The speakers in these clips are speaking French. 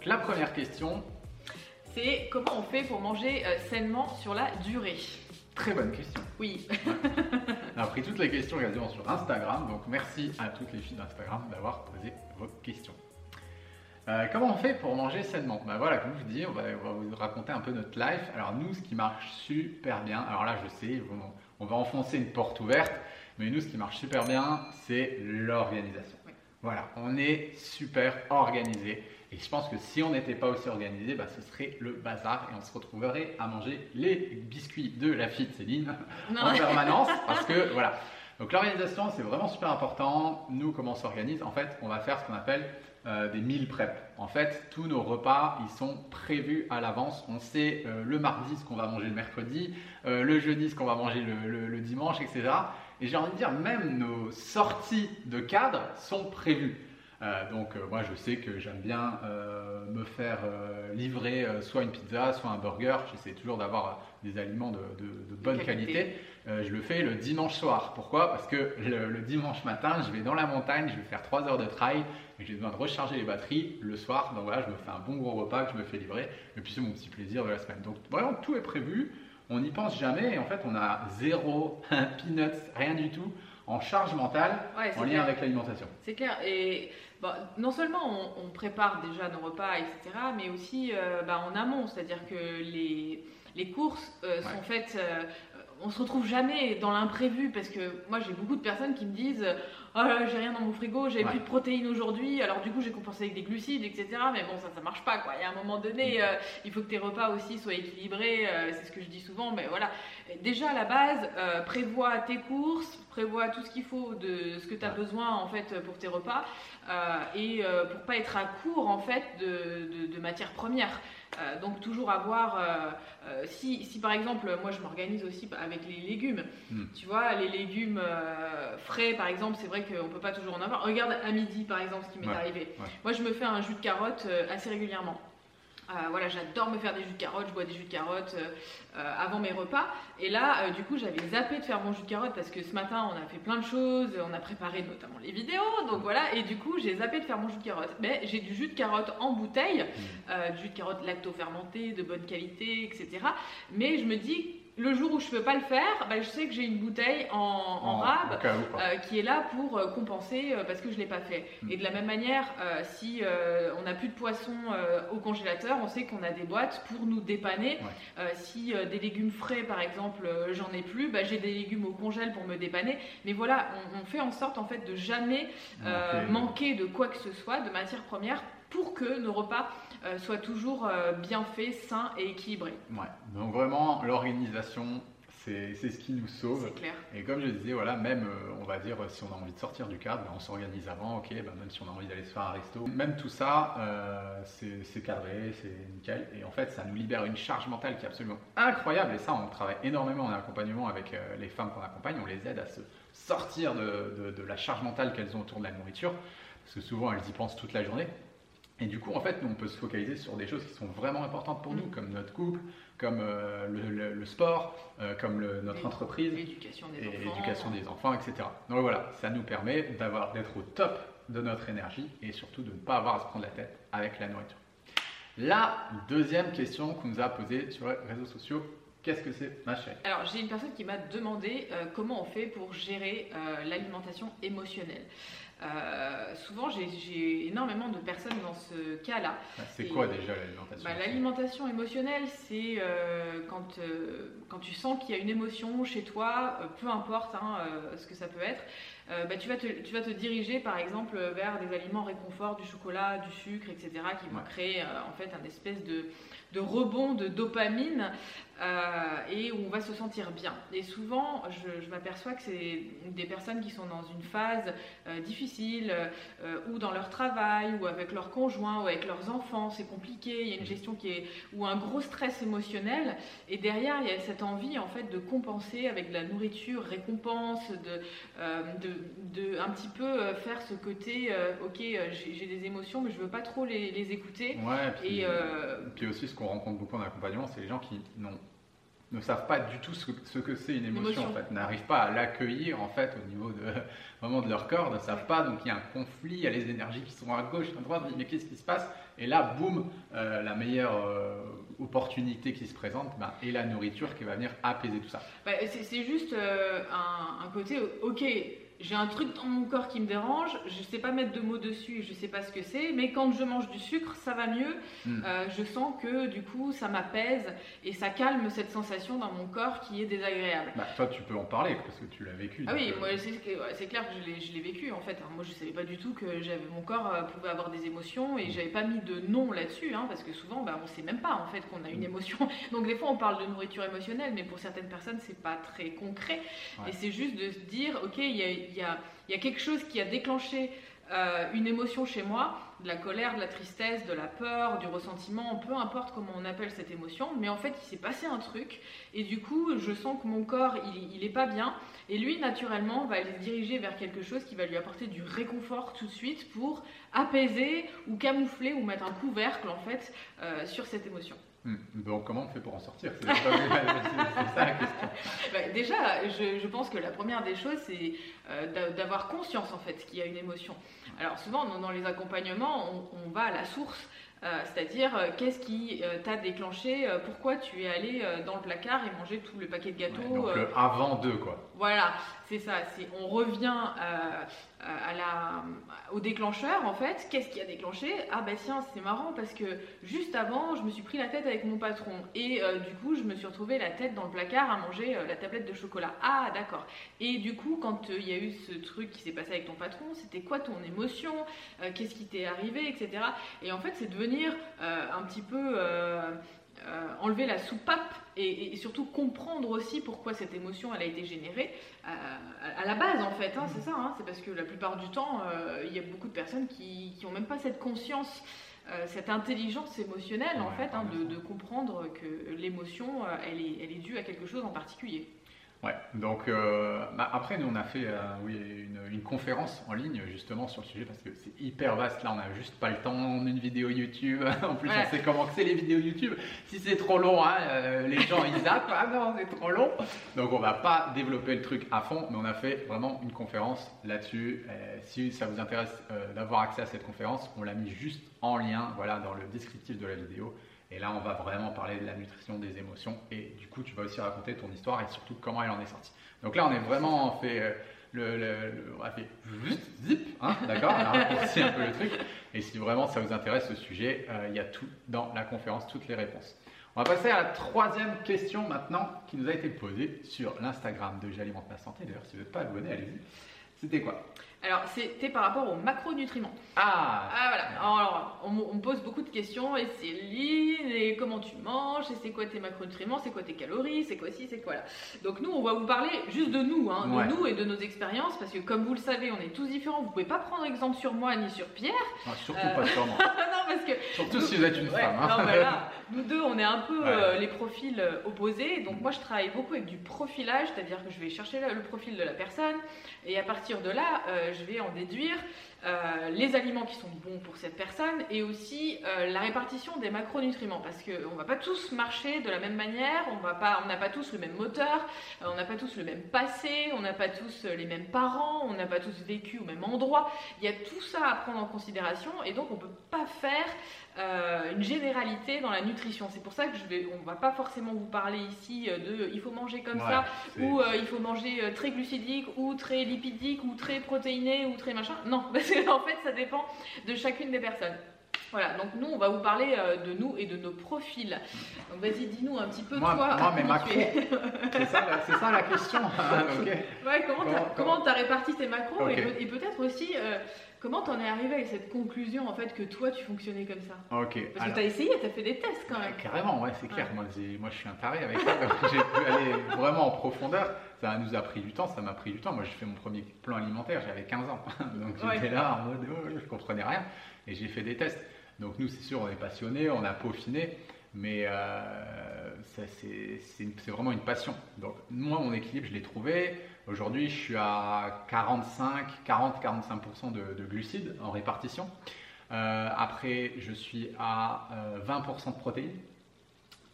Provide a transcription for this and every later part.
Donc, la première question, C'est comment on fait pour manger euh, sainement sur la durée? très bonne question. Oui, On a pris toutes les questions quasiment sur Instagram, donc merci à toutes les filles d'Instagram d'avoir posé vos questions. Euh, comment on fait pour manger sainement? Ben voilà, comme je vous dis, on va, on va vous raconter un peu notre life. Alors nous, ce qui marche super bien, alors là je sais, on, on va enfoncer une porte ouverte, mais nous, ce qui marche super bien, c'est l'organisation. Oui. Voilà, on est super organisé. Et je pense que si on n'était pas aussi organisé, bah, ce serait le bazar et on se retrouverait à manger les biscuits de la fille de Céline non, en permanence parce que voilà. Donc l'organisation c'est vraiment super important. Nous comment on s'organise? En fait on va faire ce qu'on appelle euh, des meal prep. En fait tous nos repas ils sont prévus à l'avance. On sait euh, le mardi ce qu'on va manger le mercredi, euh, le jeudi ce qu'on va manger le, le- le dimanche, etc. Et j'ai envie de dire même nos sorties de cadre sont prévues. Euh, donc euh, moi je sais que j'aime bien euh, me faire livrer soit une pizza, soit un burger. J'essaie toujours d'avoir des aliments de, de- de bonne qualité. qualité. Je le fais le dimanche soir. Pourquoi? Parce que le, le dimanche matin, je vais dans la montagne, je vais faire 3 heures de trail et j'ai besoin de recharger les batteries le soir. Donc voilà, je me fais un bon gros repas que je me fais livrer et puis c'est mon petit plaisir de la semaine. Donc vraiment tout est prévu. On n'y pense jamais et en fait on a zéro peanuts, rien du tout en charge mentale Ouais, en lien clair. avec l'alimentation. C'est clair. Et bah, non seulement on, on prépare déjà nos repas, etc., mais aussi euh, bah, en amont. C'est-à-dire que les, les courses euh, sont Ouais. faites. euh, on se retrouve jamais dans l'imprévu parce que moi j'ai beaucoup de personnes qui me disent oh là là, j'ai rien dans mon frigo j'ai Ouais. plus de protéines aujourd'hui alors du coup j'ai compensé avec des glucides etc mais bon ça ça marche pas quoi il y a un moment donné Mm. euh, il faut que tes repas aussi soient équilibrés euh, c'est ce que je dis souvent mais voilà déjà à la base euh, prévois tes courses prévois tout ce qu'il faut de ce que tu as Ouais. besoin en fait pour tes repas euh, et euh, pour pas être à court en fait de, de, de matières premières Euh, donc toujours avoir euh, euh, si, si par exemple moi je m'organise aussi avec les légumes Mm. tu vois les légumes euh, frais par exemple c'est vrai qu'on peut pas toujours en avoir regarde à midi par exemple ce qui m'est Ouais, arrivé ouais. moi je me fais un jus de carotte euh, assez régulièrement euh, voilà, j'adore me faire des jus de carottes, je bois des jus de carottes euh, avant mes repas. Et là, euh, du coup, j'avais zappé de faire mon jus de carotte parce que ce matin, on a fait plein de choses, on a préparé notamment les vidéos, donc voilà. Et du coup, j'ai zappé de faire mon jus de carotte. Mais j'ai du jus de carotte en bouteille, euh, du jus de carotte lacto-fermenté, de bonne qualité, etc. Mais je me dis, le jour où je peux pas le faire, bah, je sais que j'ai une bouteille en, en rab où, quoi. euh, qui est là pour euh, compenser euh, parce que je l'ai pas fait. Mm. Et de la même manière, si on n'a plus de poisson au congélateur, on sait qu'on a des boîtes pour nous dépanner. Ouais. Si des légumes frais, par exemple, j'en ai plus, bah, j'ai des légumes au congèle pour me dépanner. Mais voilà, on, on fait en sorte en fait de jamais Manquer- manquer de quoi que ce soit, de matières premières, pour que nos repas euh, soient toujours euh, bien faits, sains et équilibrés. Ouais. Donc vraiment, l'organisation, c'est ce qui nous sauve. C'est clair. Et comme je disais, voilà, même, euh, on va dire, si on a envie de sortir du cadre, ben, on s'organise avant, ok, ben, même si on a envie d'aller se faire un resto. Même tout ça, c'est cadré, c'est nickel. Et en fait, ça nous libère une charge mentale qui est absolument incroyable. Et ça, on travaille énormément en accompagnement avec les femmes qu'on accompagne. On les aide à se sortir de, de- de la charge mentale qu'elles ont autour de la nourriture. Parce que souvent, elles y pensent toute la journée. Et du coup, en fait, nous, on peut se focaliser sur des choses qui sont vraiment importantes pour nous, Mm. comme notre couple, comme euh, le, le- le sport, euh, comme le- notre Et- entreprise L'éducation des et enfants. l'éducation des enfants, etc. Donc voilà, ça nous permet d'avoir d'être au top de notre énergie et surtout de ne pas avoir à se prendre la tête avec la nourriture. La deuxième question qu'on nous a posée sur les réseaux sociaux, qu'est-ce que c'est ma chérie? Alors, j'ai une personne qui m'a demandé euh, comment on fait pour gérer l'alimentation émotionnelle. Souvent, j'ai énormément de personnes dans ce cas-là. Bah, c'est quoi déjà l'alimentation bah, L'alimentation émotionnelle, c'est quand, quand tu sens qu'il y a une émotion chez toi, peu importe hein, ce que ça peut être, bah, tu, vas te, tu vas te diriger par exemple vers des aliments réconfort, du chocolat, du sucre, etc., qui vont créer en fait un espèce de, de rebond de dopamine euh, et où on va se sentir bien. Et souvent, je, m'aperçois que c'est des personnes qui sont dans une phase euh, difficile, euh, ou dans leur travail, ou avec leur conjoint, ou avec leurs enfants, c'est compliqué, il y a une gestion qui est, ou un gros stress émotionnel, et derrière, il y a cette envie en fait de compenser avec de la nourriture, récompense, de, de, un petit peu faire ce côté, ok, j'ai des émotions, mais je veux pas trop les, écouter. Ouais, et puis aussi ce qu'on rencontre beaucoup en accompagnement, c'est les gens qui n'ont ne savent pas du tout ce, que c'est une émotion, en fait, n'arrivent pas à l'accueillir en fait au niveau de vraiment de leur corps, ne savent pas, donc il y a un conflit, il y a les énergies qui sont à gauche, à droite, mais qu'est-ce qui se passe? Et là, boum, euh, la meilleure euh, opportunité qui se présente, ben, et la nourriture qui va venir apaiser tout ça. Bah, c'est juste euh, un, un, côté, ok, j'ai un truc dans mon corps qui me dérange, je ne sais pas mettre de mots dessus, je ne sais pas ce que c'est, mais quand je mange du sucre, ça va mieux. Hmm. Euh, je sens que du coup, ça m'apaise et ça calme cette sensation dans mon corps qui est désagréable. Bah, toi, tu peux en parler parce que tu l'as vécu. Ah oui, euh, moi, c'est clair que je l'ai vécu en fait. moi, je ne savais pas du tout que mon corps euh, pouvait avoir des émotions et je n'avais pas mis de nom là-dessus, hein, parce que souvent, bah, on ne sait même pas en fait qu'on a une hmm. émotion. Donc, des fois, on parle de nourriture émotionnelle, mais pour certaines personnes, c'est pas très concret. Et c'est juste de se dire, ok, il y a il y a, quelque chose qui a déclenché euh, une émotion chez moi, de la colère, de la tristesse, de la peur, du ressentiment, peu importe comment on appelle cette émotion, mais en fait il s'est passé un truc. Et du coup je sens que mon corps il, est pas bien. Et lui naturellement va aller se diriger vers quelque chose qui va lui apporter du réconfort tout de suite pour apaiser ou camoufler ou mettre un couvercle en fait euh, sur cette émotion. Hmm. Comment on fait pour en sortir C'est ça la question. Bah, déjà, je, pense que la première des choses, c'est euh, d'avoir conscience en fait qu'il y a une émotion. Alors souvent dans, les accompagnements, on, va à la source. Euh, c'est-à-dire, euh, qu'est-ce qui t'a déclenché Pourquoi tu es allé dans le placard et manger tout le paquet de gâteaux Donc, avant deux, quoi. Voilà, c'est ça. On revient à la, au déclencheur, en fait. Qu'est-ce qui a déclenché? Ah, bah tiens, c'est marrant parce que juste avant, je me suis pris la tête avec mon patron. Et du coup, je me suis retrouvé la tête dans le placard à manger la tablette de chocolat. Ah, d'accord. Et du coup, quand il y a eu ce truc qui s'est passé avec ton patron, c'était quoi ton émotion? Qu'est-ce qui t'est arrivé, etc. Et en fait, c'est de venir un petit peu euh, enlever la soupape et, surtout comprendre aussi pourquoi cette émotion elle a été générée euh, à, la base en fait, hein, c'est ça, hein. c'est parce que la plupart du temps euh, il y a beaucoup de personnes qui n'ont même pas cette conscience cette intelligence émotionnelle en fait hein, de, de, comprendre que l'émotion elle est, elle est due à quelque chose en particulier. Ouais, donc euh, bah, après, nous on a fait euh, oui, une, une, conférence en ligne justement sur le sujet parce que c'est hyper vaste. Là, on n'a juste pas le temps, on une vidéo YouTube. en plus, on sait comment c'est les vidéos YouTube. Si c'est trop long, hein, euh, les gens ils zappent. Ah non, c'est trop long. Donc, on va pas développer le truc à fond, mais on a fait vraiment une conférence là-dessus. si ça vous intéresse d'avoir accès à cette conférence, on l'a mis juste en lien voilà, dans le descriptif de la vidéo. Et là, on va vraiment parler de la nutrition des émotions. Et du coup, tu vas aussi raconter ton histoire et surtout comment elle en est sortie. Donc là, on est vraiment fait. Euh, le, on a fait zip, hein, d'accord On a raccourci un peu le truc. Et si vraiment ça vous intéresse ce sujet, euh, il y a tout dans la conférence, toutes les réponses. On va passer à la troisième question maintenant qui nous a été posée sur l'Instagram de J'alimente ma santé. D'ailleurs, si vous n'êtes pas abonné, allez-y. C'était quoi? Alors, c'était par rapport aux macronutriments. Ah, ah voilà. Alors, on, me pose beaucoup de questions. Et Céline, et comment tu manges? Et c'est quoi tes macronutriments? C'est quoi tes calories? C'est quoi ci? C'est quoi là? Donc, nous, on va vous parler juste de nous, hein, de nous et de nos expériences. Parce que, comme vous le savez, on est tous différents. Vous pouvez pas prendre exemple sur moi ni sur Pierre. surtout pas sur moi. non, parce que. Surtout si vous êtes une femme. Hein. Non, mais là, nous deux, on est un peu euh, les profils euh, opposés. Donc, moi, je travaille beaucoup avec du profilage, c'est-à-dire que je vais chercher le, profil de la personne. Et à partir de là, euh, je vais en déduire euh, les aliments qui sont bons pour cette personne et aussi euh, la répartition des macronutriments parce qu'on ne va pas tous marcher de la même manière, on n'a pas, tous le même moteur, euh, on n'a pas tous le même passé, on n'a pas tous les mêmes parents, on n'a pas tous vécu au même endroit. Il y a tout ça à prendre en considération et donc on ne peut pas faire une généralité dans la nutrition. C'est pour ça que je vais, on va pas forcément vous parler ici de il faut manger comme Ouais, ça, ou euh, il faut manger très glucidique, ou très lipidique, ou très protéiné, ou très machin. Non, parce qu'en fait, ça dépend de chacune des personnes. Voilà, donc nous, on va vous parler euh, de nous et de nos profils. Donc vas-y, dis-nous un petit peu Moi- toi. moi, tu macros. es. C'est ça, la- c'est ça la question. Ah. Ouais, comment comment t'as réparti tes macros et, peut-être aussi euh, comment t'en es arrivé avec cette conclusion en fait que toi tu fonctionnais comme ça? Ok. Parce alors- que t'as essayé, t'as fait des tests quand même. Carrément, ouais, c'est clair. Moi, je suis un taré avec ça. j'ai pu aller vraiment en profondeur. Ça nous a pris du temps, ça m'a pris du temps. Moi, j'ai fait mon premier plan alimentaire, j'avais 15 ans. Donc, j'étais Ouais. là en mode, oh, je comprenais rien. Et j'ai fait des tests. Donc, nous, c'est sûr, on est passionnés, on a peaufiné. Mais euh, c'est vraiment une passion. Donc, moi, mon équilibre, je l'ai trouvé. Aujourd'hui, je suis à 45, 40-45% de, de glucides en répartition. Euh, après, je suis à euh, 20% de protéines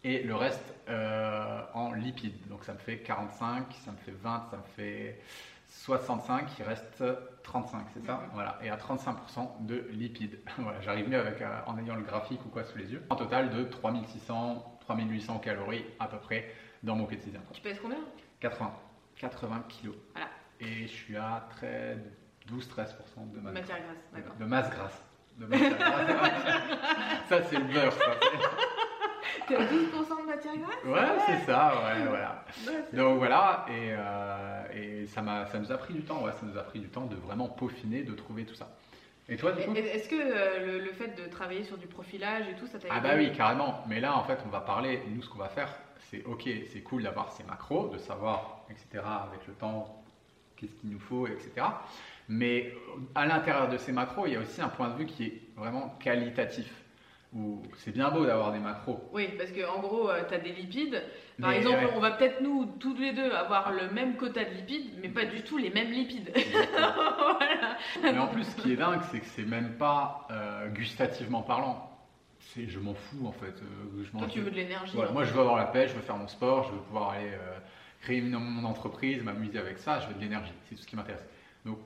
et le reste euh, en lipides. Donc ça me fait 45, ça me fait 20, ça me fait 65, il reste 35, c'est ça. Voilà, et à 35% de lipides. voilà, j'arrive mieux avec, euh, en ayant le graphique ou quoi sous les yeux. Un total de 3600, 3800 calories à peu près dans mon quotidien. Tu pèses combien? 80, 80 kilos. Voilà. Et je suis à très 12-13% de masse Matière grasse, d'accord. de masse grasse. De matière grasse. ça, c'est le beurre, ça. T'es à 12% de matière grasse? Ouais, c'est ça, ouais, voilà. Ouais, c'est- Donc voilà, et, euh, et ça, m'a, ça nous a pris du temps, ouais, ça nous a pris du temps de vraiment peaufiner, de trouver tout ça. Et toi, du coup? Et- Est-ce que euh, le, le fait de travailler sur du profilage et tout, ça t'a Ah aidé? bah oui, carrément. Mais là, en fait, on va parler, nous, ce qu'on va faire, c'est ok, c'est cool d'avoir ces macros, de savoir, etc., avec le temps, qu'est-ce qu'il nous faut, etc. Mais euh, à l'intérieur de ces macros, il y a aussi un point de vue qui est vraiment qualitatif. Où c'est bien beau d'avoir des macros. Oui, parce qu'en gros, tu as des lipides. Par Mais, exemple, ouais. on va peut-être nous, tous les deux, avoir le même quota de lipides, mais pas du tout les mêmes lipides. voilà. Mais en plus, ce qui est dingue, c'est que c'est même pas euh, gustativement parlant. Je m'en fous en fait. Euh, je Toi, tu veux de l'énergie. Voilà, moi, je veux avoir la pêche, je veux faire mon sport, je veux pouvoir aller euh, créer une- mon entreprise, m'amuser avec ça. Je veux de l'énergie. C'est tout ce qui m'intéresse. Donc,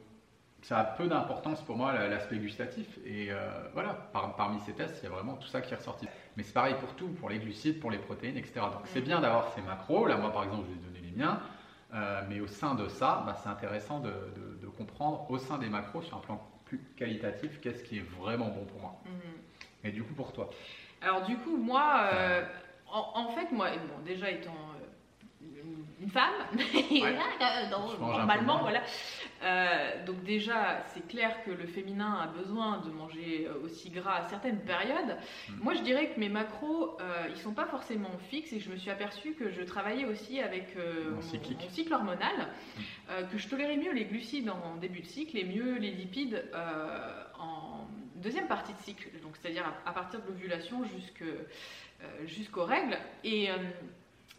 ça a peu d'importance pour moi la- l'aspect gustatif. Et euh, voilà, par- parmi ces tests, il y a vraiment tout ça qui est ressorti. Mais c'est pareil pour tout, pour les glucides, pour les protéines, etc. Donc, c'est Mhm. bien d'avoir ces macros. Là, moi, par exemple, je vais donner les miens. Euh, mais au sein de ça, bah, c'est intéressant de, de- de comprendre au sein des macros, sur un plan plus qualitatif, qu'est-ce qui est vraiment bon pour moi. Mhm. Et du coup, pour toi Alors du coup, moi, euh, en, en fait, moi, bon, déjà étant euh, une- femme, euh, non, un normalement, voilà. Euh, donc déjà, c'est clair que le féminin a besoin de manger aussi gras à certaines périodes. Mm. Moi, je dirais que mes macros, euh, ils sont pas forcément fixes et je me suis aperçue que je travaillais aussi avec euh, Mon cycle hormonal, Mm. euh, que je tolérais mieux les glucides en début de cycle et mieux les lipides en deuxième partie de cycle, donc c'est-à-dire à, partir de l'ovulation euh, jusqu'aux règles. Et, euh,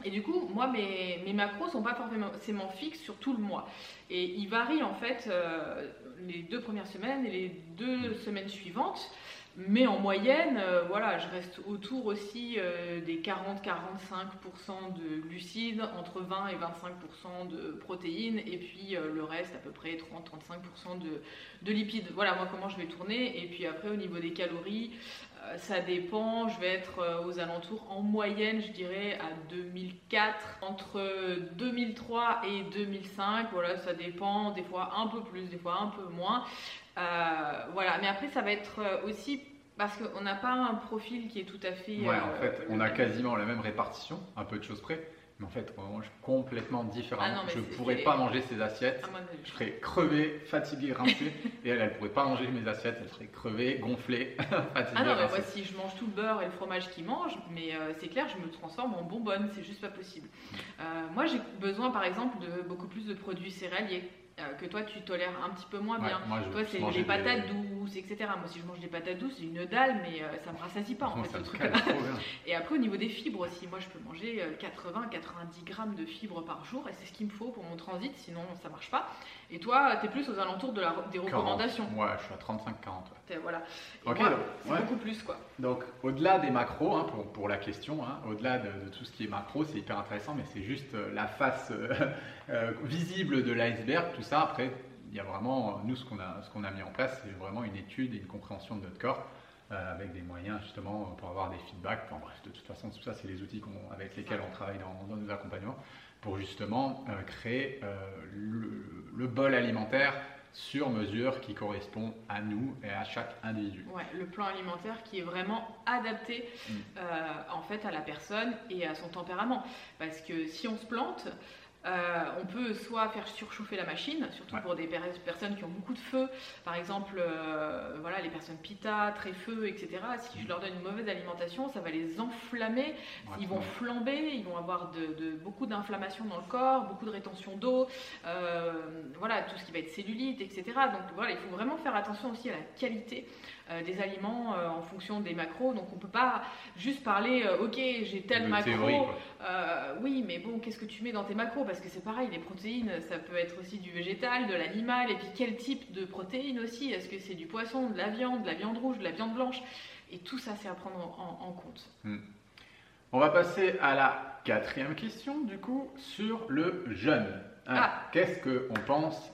et du coup, moi, mes, mes macros sont pas forcément fixes sur tout le mois. Et ils varient en fait euh, les deux premières semaines et les deux semaines suivantes. Mais en moyenne, euh, voilà, je reste autour aussi euh, des 40-45% de glucides, entre 20 et 25% de protéines, et puis euh, le reste, à peu près 30-35% de, de lipides. Voilà, moi, comment je vais tourner. Et puis après, au niveau des calories, ça dépend. Je vais être aux alentours, en moyenne, je dirais, à 2004. Entre 2003 et 2005, voilà, ça dépend. Des fois un peu plus, des fois un peu moins. Euh, voilà, mais après, ça va être euh, aussi parce qu'on n'a pas un profil qui est tout à fait. Ouais, euh, en fait, on a quasiment la même répartition, un peu de choses près, mais en fait, on mange complètement différemment. Ah non, je c'est- pourrais pas manger ces assiettes. Je serais crevé, fatigué, rincé, et elle, elle pourrait pas manger mes assiettes, elle serait crevée, gonflée, fatiguée, Ah non, mais moi, si je mange tout le beurre et le fromage qu'il mange, mais euh, c'est clair, je me transforme en bonbonne, c'est juste pas possible. Euh, moi, j'ai besoin, par exemple, de beaucoup plus de produits céréaliers euh, que toi, tu tolères un petit peu moins Ouais, bien. moi, je Toi, c'est les des- patates douces, etc. Moi, si je mange des patates douces, c'est une dalle, mais euh, ça me rassasie pas, en fait, ce truc-là. bien. Et après, au niveau des fibres aussi, moi, je peux manger 80-90 grammes de fibres par jour, et c'est ce qu'il me faut pour mon transit, sinon ça marche pas. Et toi, t'es plus aux alentours de la, des 40. recommandations. Ouais, je suis à 35-40. ouais. Voilà. Et moi, c'est ouais. beaucoup plus, quoi. Donc, au-delà des macros, hein, pour, pour la question, hein, au-delà de, de tout ce qui est macro, c'est hyper intéressant, mais c'est juste euh, la face euh, euh, visible de l'iceberg, tout ça. Après, il y a vraiment, nous, ce qu'on a, qu'on a mis en place, c'est vraiment une étude et une compréhension de notre corps. avec des moyens justement pour avoir des feedbacks. Enfin, bref, de toute façon, tout ça, c'est les outils avec lesquels on travaille dans, nos accompagnements pour justement créer le, bol alimentaire sur mesure qui correspond à nous et à chaque individu. Ouais, le plan alimentaire qui est vraiment adapté mm. en fait à la personne et à son tempérament. Parce que si on se plante, euh, on peut soit faire surchauffer la machine, surtout pour des personnes qui ont beaucoup de feu, par exemple, euh, voilà, les personnes pita, très feu, etc. Si je leur donne une mauvaise alimentation, ça va les enflammer, ils vont flamber, ils vont avoir de, beaucoup d'inflammation dans le corps, beaucoup de rétention d'eau, euh, voilà, tout ce qui va être cellulite, etc. Donc voilà, il faut vraiment faire attention aussi à la qualité des aliments euh, en fonction des macros. Donc on peut pas juste parler, euh, ok, j'ai tel macro. oui, mais bon, qu'est-ce que tu mets dans tes macros? Parce que c'est pareil, les protéines, ça peut être aussi du végétal, de l'animal, et puis quel type de protéines aussi? Est-ce que c'est du poisson, de la viande, de la viande rouge, de la viande blanche? Et tout ça, c'est à prendre en, compte. Hmm. On va passer à la quatrième question, du coup, sur le jeûne. Ah. Qu'est-ce qu'on pense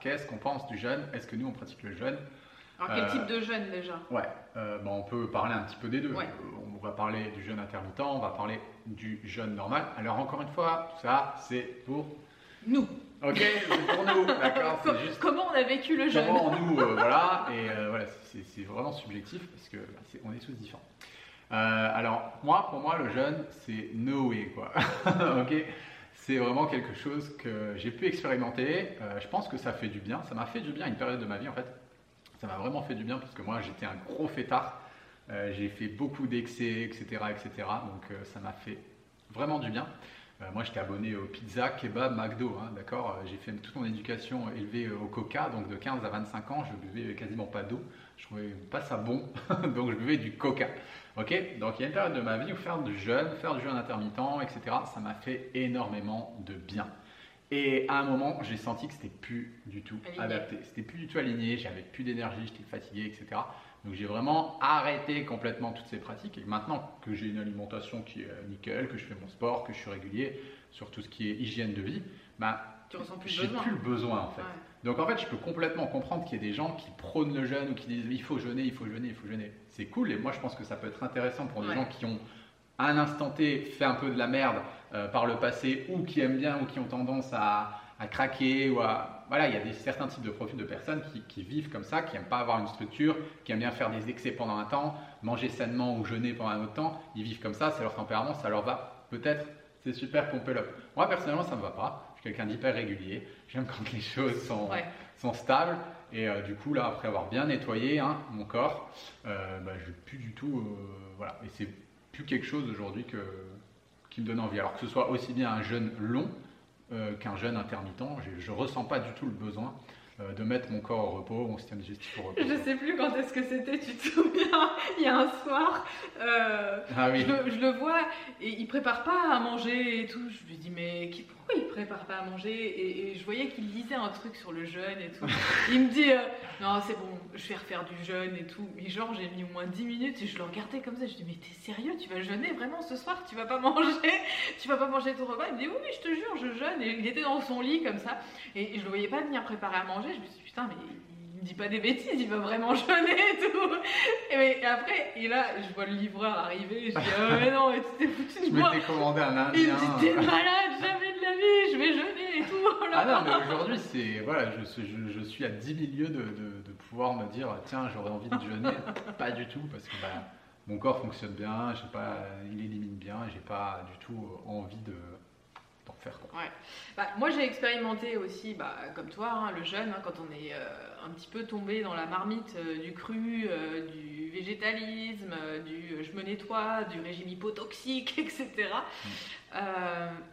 Qu'est-ce qu'on pense du jeûne? Est-ce que nous, on pratique le jeûne? Alors quel type de jeûne déjà Ouais, euh, bah, on peut parler un petit peu des deux. Euh, on va parler du jeûne intermittent, on va parler du jeûne normal. Alors encore une fois, tout ça c'est pour nous. Ok, c'est pour nous, d'accord. Comment on a vécu le jeûne Comment nous, euh, voilà, et voilà, c'est vraiment subjectif parce que bah, on est tous différents. alors moi, pour moi, le jeûne, c'est no way quoi. ok, c'est vraiment quelque chose que j'ai pu expérimenter. je pense que ça fait du bien. Ça m'a fait du bien une période de ma vie en fait ça m'a vraiment fait du bien parce que moi j'étais un gros fêtard. Euh, j'ai fait beaucoup d'excès, etc., etc. Donc euh, ça m'a fait vraiment du bien. Euh, moi j'étais abonné au pizza, kebab, McDo, hein, d'accord J'ai fait toute mon éducation élevée au coca, donc de 15 à 25 ans, je buvais quasiment pas d'eau. Je trouvais pas ça bon, donc je buvais du coca. Ok? Donc il y a une période de ma vie où faire du jeûne, faire du jeûne intermittent, etc., ça m'a fait énormément de bien. Et à un moment, j'ai senti que c'était plus du tout adapté. C'était plus du tout aligné, j'avais plus d'énergie, j'étais fatigué, etc. Donc j'ai vraiment arrêté complètement toutes ces pratiques. Et maintenant que j'ai une alimentation qui est nickel, que je fais mon sport, que je suis régulier sur tout ce qui est hygiène de vie, bah, j'ai plus le besoin en fait. Donc en fait, je peux complètement comprendre qu'il y ait des gens qui prônent le jeûne ou qui disent il faut jeûner, il faut jeûner, il faut jeûner. C'est cool et moi je pense que ça peut être intéressant pour des gens qui ont à un instant T fait un peu de la merde euh, par le passé ou qui aiment bien ou qui ont tendance à, craquer ou à voilà il y a des, certains types de profils de personnes qui, vivent comme ça qui n'aiment pas avoir une structure qui aiment bien faire des excès pendant un temps manger sainement ou jeûner pendant un autre temps ils vivent comme ça c'est leur tempérament ça leur va peut-être c'est super pomper up moi personnellement ça me va pas. Je suis quelqu'un d'hyper régulier. J'aime quand les choses sont, sont stables. Et euh, du coup là après avoir bien nettoyé hein, mon corps euh, bah, je plus du tout voilà. Et c'est plus quelque chose aujourd'hui que, qui me donne envie. Alors que ce soit aussi bien un jeûne long euh, qu'un jeûne intermittent, je ne ressens pas du tout le besoin euh, de mettre mon corps au repos, mon système digestif au repos. Je sais plus quand est-ce que c'était, tu te souviens Il y a un soir, euh, ah je, le, vois et il prépare pas à manger et tout. Je lui dis mais qui, pourquoi il prépare pas à manger et, je voyais qu'il lisait un truc sur le jeûne et tout. il me dit non c'est bon, je vais refaire du jeûne et tout. Mais genre j'ai mis au moins 10 minutes et je le regardais comme ça. Je dis mais t'es sérieux? Tu vas jeûner vraiment ce soir? Tu vas pas manger? Tu vas pas manger ton repas? Il me dit oui, oui je te jure je jeûne et il était dans son lit comme ça et je le voyais pas venir préparer à manger. Je me suis dit putain mais il me dit pas des bêtises, il va vraiment jeûner et tout. Et, après, et là, je vois le livreur arriver, je dis, oh mais non, tu t'es foutu de moi. Je commandé un indien. Il me dit, t'es malade, vais jeûner et tout. Ah non, mais aujourd'hui, c'est, voilà, je, je, je, suis à 10 000 lieues de, de, de pouvoir me dire, tiens, j'aurais envie de jeûner. pas du tout, parce que bah, mon corps fonctionne bien, pas, il élimine bien, j'ai pas du tout envie de faire. Ouais. Bah, moi j'ai expérimenté aussi, bah, comme toi, hein, le jeûne, hein, quand on est euh, un petit peu tombé dans la marmite euh, du cru, euh, du végétalisme, du je me nettoie, du régime hypotoxique, etc. Mm.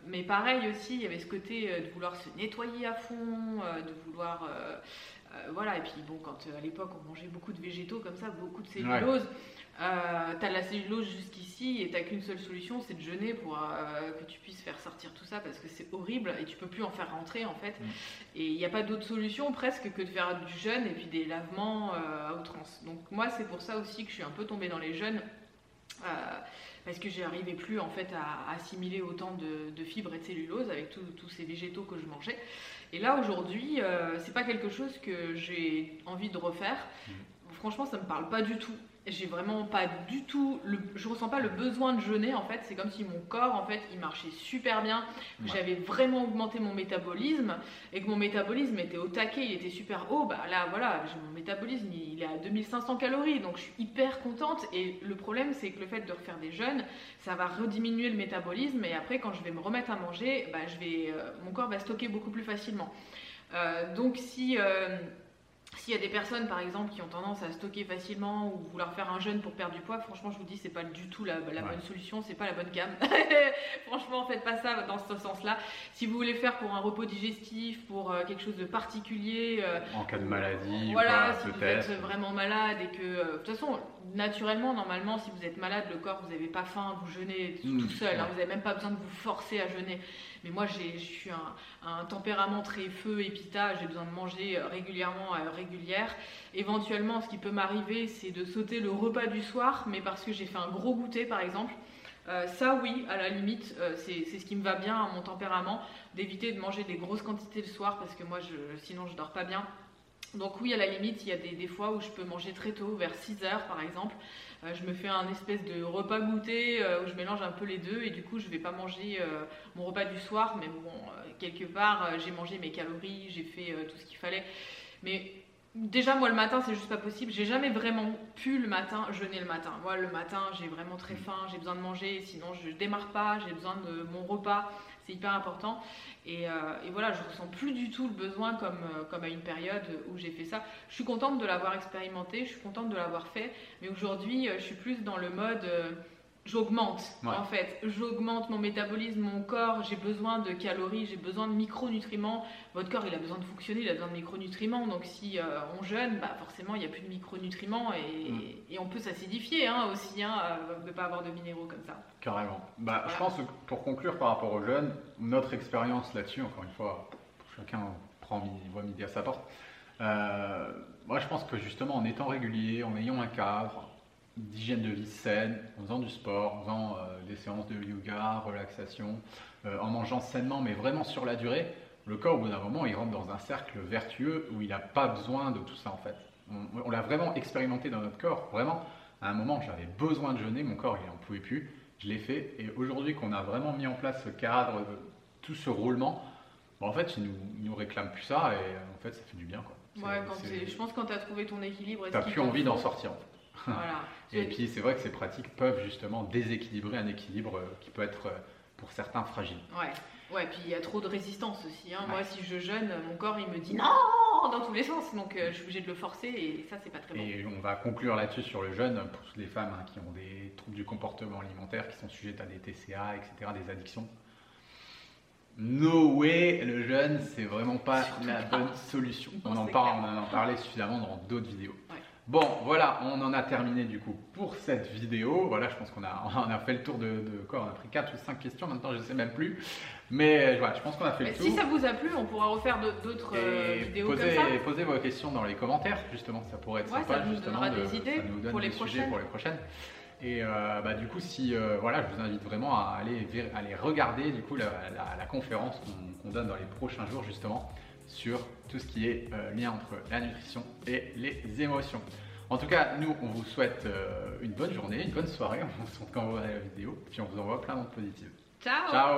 mais pareil aussi, il y avait ce côté de vouloir se nettoyer à fond, de vouloir voilà, et puis bon, quand à l'époque on mangeait beaucoup de végétaux comme ça, beaucoup de cellulose, euh, t'as la cellulose jusqu'ici et t'as qu'une seule solution, c'est de jeûner pour euh, que tu puisses faire sortir tout ça parce que c'est horrible et tu peux plus en faire rentrer en fait. Mm. Et il n'y a pas d'autre solution presque que de faire du jeûne et puis des lavements euh, à outrance. Donc moi c'est pour ça aussi que je suis un peu tombée dans les jeûnes. parce que j'arrivais plus en fait à, assimiler autant de, fibres et de cellulose avec tous ces végétaux que je mangeais. Et là aujourd'hui, c'est pas quelque chose que j'ai envie de refaire. Mm franchement, ça me parle pas du tout. J'ai vraiment pas du tout, le, je ressens pas le besoin de jeûner en fait. C'est comme si mon corps en fait il marchait super bien, que Ouais. j'avais vraiment augmenté mon métabolisme et que mon métabolisme était au taquet, il était super haut. Bah là voilà, mon métabolisme il est à 2500 calories donc je suis hyper contente. Et le problème c'est que le fait de refaire des jeûnes, ça va rediminuer le métabolisme et après quand je vais me remettre à manger, bah, je vais, euh, mon corps va stocker beaucoup plus facilement. Euh, donc si euh, s'il y a des personnes, par exemple, qui ont tendance à stocker facilement ou vouloir faire un jeûne pour perdre du poids, franchement, je vous dis, c'est pas du tout la, la Ouais. bonne solution, c'est pas la bonne gamme. franchement, faites pas ça dans ce sens-là. Si vous voulez faire pour un repos digestif, pour euh, quelque chose de particulier, euh, En cas de maladie, voilà, ou si vous êtes vraiment malade et que, euh, de toute façon, naturellement, normalement, si vous êtes malade, le corps, vous n'avez pas faim, vous jeûnez tout, Mm, tout seul, hein, vous n'avez même pas besoin de vous forcer à jeûner. Mais moi, je suis un, tempérament très feu et pita, j'ai besoin de manger euh, régulièrement, à régulière. Éventuellement, ce qui peut m'arriver, c'est de sauter le repas du soir, mais parce que j'ai fait un gros goûter, par exemple. Euh, ça, oui, à la limite, euh, c'est c'est ce qui me va bien à mon tempérament, d'éviter de manger des grosses quantités le soir, parce que moi, je, sinon, je dors pas bien. Donc oui, à la limite, il y a des, des fois où je peux manger très tôt, vers 6 heures par exemple. Euh, je me fais un espèce de repas goûter euh, où je mélange un peu les deux et du coup, je vais pas manger euh, mon repas du soir, mais bon, quelque part, j'ai mangé mes calories, j'ai fait tout ce qu'il fallait. Mais déjà, moi, le matin, c'est juste pas possible. J'ai jamais vraiment pu le matin jeûner le matin. Moi, le matin, j'ai vraiment très faim, j'ai besoin de manger, sinon je démarre pas, j'ai besoin de mon repas. C'est hyper important. Et, euh, et voilà, je ressens plus du tout le besoin comme, euh, comme à une période où j'ai fait ça. Je suis contente de l'avoir expérimenté, je suis contente de l'avoir fait, mais aujourd'hui, euh, je suis plus dans le mode j'augmente Ouais. en fait. J'augmente mon métabolisme, mon corps, j'ai besoin de calories, j'ai besoin de micronutriments. Votre corps, il a besoin de fonctionner, il a besoin de micronutriments. Donc si euh, on jeûne, bah, forcément, il n'y a plus de micronutriments et, Mm. et on peut s'assidifier hein, aussi, hein, euh, de ne pas avoir de minéraux comme ça. Carrément. Bah, Je pense que pour conclure par rapport aux jeunes, notre expérience là-dessus, encore une fois, chacun prend voit midi à sa porte. Euh, moi, je pense que justement, en étant régulier, en ayant un cadre d'hygiène de vie saine, en faisant du sport, en faisant euh, des séances de yoga, relaxation, euh, en mangeant sainement, mais vraiment sur la durée, le corps, au bout d'un moment, il rentre dans un cercle vertueux où il n'a pas besoin de tout ça, en fait. On, on l'a vraiment expérimenté dans notre corps. Vraiment, à un moment, j'avais besoin de jeûner, mon corps, il n'en pouvait plus. Je l'ai fait. Et aujourd'hui, qu'on a vraiment mis en place ce cadre, euh, tout ce roulement, bon, en fait, il nous, il nous réclame plus ça. Et en fait, ça fait du bien. Quoi. Ouais, quand je pense que quand tu as trouvé ton équilibre, T'as qu'il plus envie d'en sortir. en fait. Voilà. Et puis, c'est vrai que ces pratiques peuvent justement déséquilibrer un équilibre euh, qui peut être, euh, pour certains, fragile. Ouais, ouais, puis il y a trop de résistance aussi. hein. Moi, si je jeûne, mon corps il me dit non dans tous les sens, donc euh, je suis obligée de le forcer et ça c'est pas très bon. Et on va conclure là-dessus sur le jeûne pour toutes les femmes hein, qui ont des troubles du comportement alimentaire, qui sont sujettes à des TCA, etc., des addictions. No way, le jeûne, c'est vraiment pas Surtout la pas. bonne solution. Non, On en parle, on en a parlé suffisamment dans d'autres vidéos. Ouais. Bon, voilà, on en a terminé du coup pour cette vidéo. Voilà, je pense qu'on a, on a fait le tour de, de quoi On a pris 4 ou 5 questions, maintenant je sais même plus. Mais euh, voilà, je pense qu'on a fait Mais le tour. si ça vous a plu, on pourra refaire d'autres euh, vidéos posez, comme ça. posez vos questions dans les commentaires, justement, ça pourrait être Ouais, sympa ça nous justement. donnera de- des idées ça nous donne pour les des sujets pour les prochaines. Et euh, bah, du coup, si euh, voilà, je vous invite vraiment à aller, aller regarder du coup la, la- la conférence qu'on qu'on donne dans les prochains jours justement sur tout ce qui est euh, lien entre la nutrition et les émotions. En tout cas, nous, on vous souhaite euh, une bonne journée, une bonne soirée. On se retrouve quand vous verrez la vidéo, puis on vous envoie plein de positives. Ciao Ciao